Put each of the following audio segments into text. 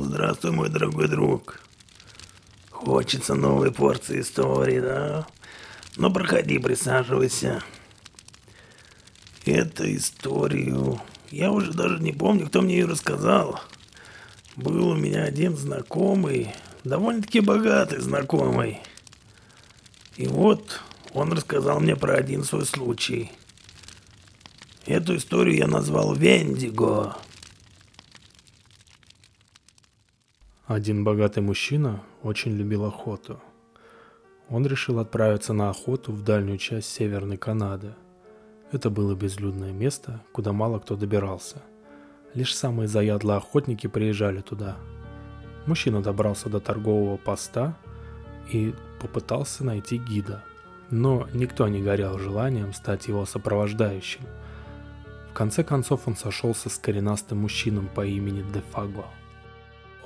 Здравствуй, мой дорогой друг. Хочется новой порции истории, да? Ну, проходи, присаживайся. Эту историю... Я уже даже не помню, кто мне ее рассказал. Был у меня один знакомый, довольно-таки богатый знакомый. И вот он рассказал мне про один свой случай. Эту историю я назвал «Вендиго». Один богатый мужчина очень любил охоту. Он решил отправиться на охоту в дальнюю часть Северной Канады. Это было безлюдное место, куда мало кто добирался. Лишь самые заядлые охотники приезжали туда. Мужчина добрался до торгового поста и попытался найти гида. Но никто не горел желанием стать его сопровождающим. В конце концов он сошелся с коренастым мужчиной по имени Дефаго –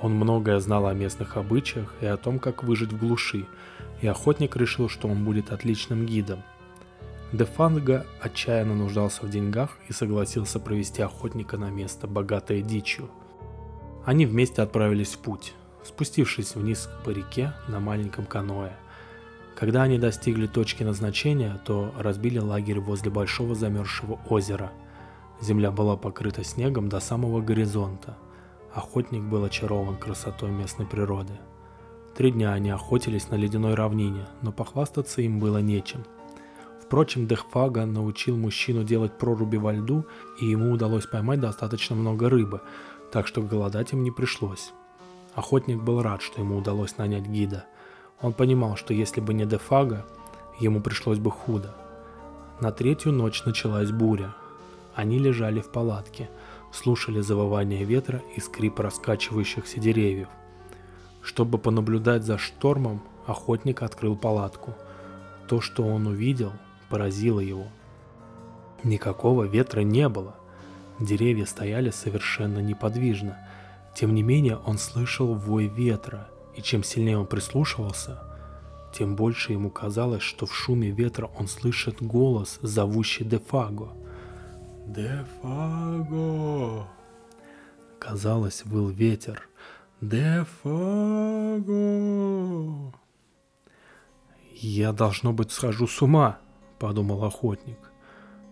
он многое знал о местных обычаях и о том, как выжить в глуши, и охотник решил, что он будет отличным гидом. Дефанга отчаянно нуждался в деньгах и согласился провести охотника на место, богатое дичью. Они вместе отправились в путь, спустившись вниз по реке на маленьком каное. Когда они достигли точки назначения, то разбили лагерь возле большого замерзшего озера. Земля была покрыта снегом до самого горизонта – Охотник был очарован красотой местной природы. Три дня они охотились на ледяной равнине, но похвастаться им было нечем. Впрочем, Дехфага научил мужчину делать проруби во льду, и ему удалось поймать достаточно много рыбы, так что голодать им не пришлось. Охотник был рад, что ему удалось нанять гида. Он понимал, что если бы не Дефага, ему пришлось бы худо. На третью ночь началась буря. Они лежали в палатке – слушали завывание ветра и скрип раскачивающихся деревьев. Чтобы понаблюдать за штормом, охотник открыл палатку. То, что он увидел, поразило его. Никакого ветра не было. Деревья стояли совершенно неподвижно. Тем не менее, он слышал вой ветра, и чем сильнее он прислушивался, тем больше ему казалось, что в шуме ветра он слышит голос, зовущий Дефаго – Дефаго. Казалось, был ветер. Дефаго. Я, должно быть, схожу с ума, подумал охотник.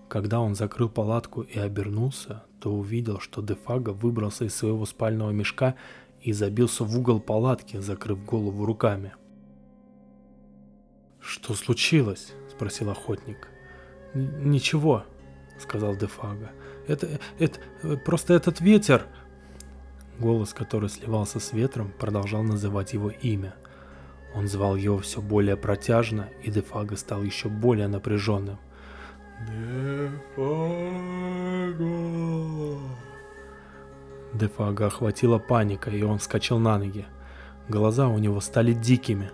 Когда он закрыл палатку и обернулся, то увидел, что Дефаго выбрался из своего спального мешка и забился в угол палатки, закрыв голову руками. «Что случилось?» – спросил охотник. «Ничего», сказал Дефага. Это, это, просто этот ветер. Голос, который сливался с ветром, продолжал называть его имя. Он звал его все более протяжно, и Дефага стал еще более напряженным. Дефаго. Дефага охватила паника, и он вскочил на ноги. Глаза у него стали дикими.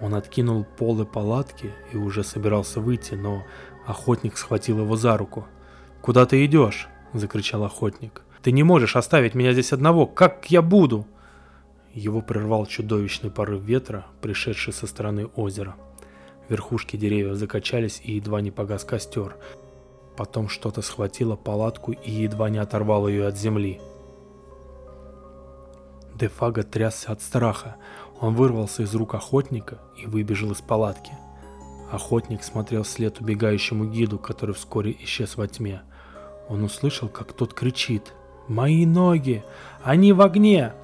Он откинул полы палатки и уже собирался выйти, но Охотник схватил его за руку. «Куда ты идешь?» – закричал охотник. «Ты не можешь оставить меня здесь одного! Как я буду?» Его прервал чудовищный порыв ветра, пришедший со стороны озера. Верхушки деревьев закачались и едва не погас костер. Потом что-то схватило палатку и едва не оторвало ее от земли. Дефага трясся от страха. Он вырвался из рук охотника и выбежал из палатки – Охотник смотрел вслед убегающему гиду, который вскоре исчез во тьме. Он услышал, как тот кричит «Мои ноги! Они в огне!»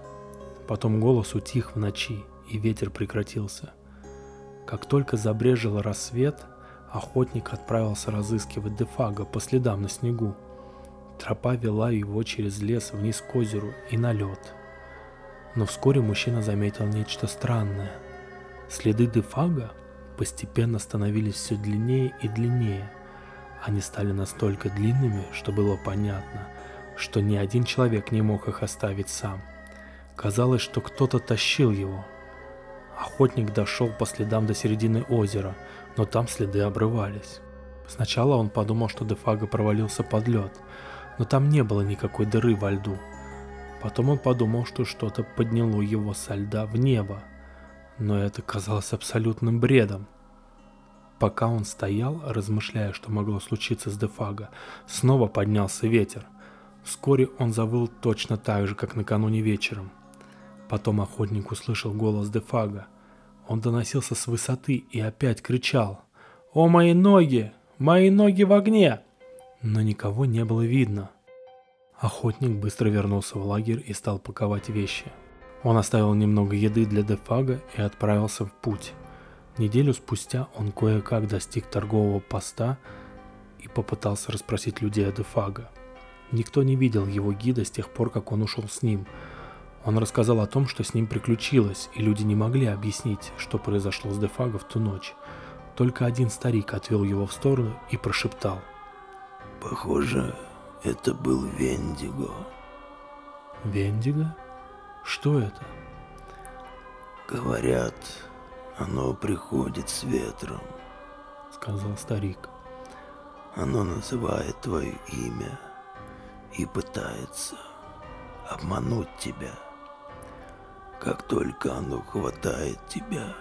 Потом голос утих в ночи, и ветер прекратился. Как только забрежил рассвет, охотник отправился разыскивать Дефага по следам на снегу. Тропа вела его через лес вниз к озеру и на лед. Но вскоре мужчина заметил нечто странное. Следы Дефага постепенно становились все длиннее и длиннее. Они стали настолько длинными, что было понятно, что ни один человек не мог их оставить сам. Казалось, что кто-то тащил его. Охотник дошел по следам до середины озера, но там следы обрывались. Сначала он подумал, что Дефага провалился под лед, но там не было никакой дыры во льду. Потом он подумал, что что-то подняло его со льда в небо – но это казалось абсолютным бредом. Пока он стоял, размышляя, что могло случиться с Дефаго, снова поднялся ветер. Вскоре он завыл точно так же, как накануне вечером. Потом охотник услышал голос Дефага. Он доносился с высоты и опять кричал «О, мои ноги! Мои ноги в огне!» Но никого не было видно. Охотник быстро вернулся в лагерь и стал паковать вещи. Он оставил немного еды для Дефага и отправился в путь. Неделю спустя он кое-как достиг торгового поста и попытался расспросить людей о Дефага. Никто не видел его гида с тех пор, как он ушел с ним. Он рассказал о том, что с ним приключилось, и люди не могли объяснить, что произошло с Дефаго в ту ночь. Только один старик отвел его в сторону и прошептал. «Похоже, это был Вендиго». «Вендиго? Что это?» «Говорят, оно приходит с ветром», — сказал старик. «Оно называет твое имя и пытается обмануть тебя. Как только оно хватает тебя,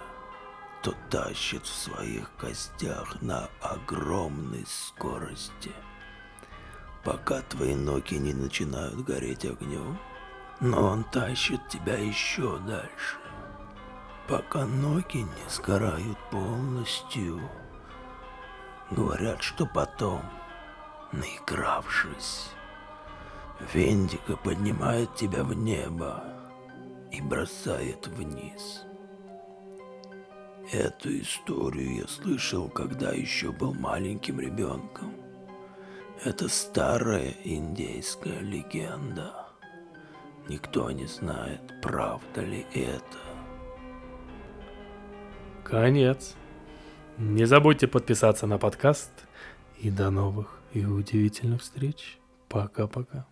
то тащит в своих костях на огромной скорости, пока твои ноги не начинают гореть огнем. Но он тащит тебя еще дальше, пока ноги не сгорают полностью. Говорят, что потом, наигравшись, Вендика поднимает тебя в небо и бросает вниз. Эту историю я слышал, когда еще был маленьким ребенком. Это старая индейская легенда. Никто не знает, правда ли это. Конец. Не забудьте подписаться на подкаст. И до новых и удивительных встреч. Пока-пока.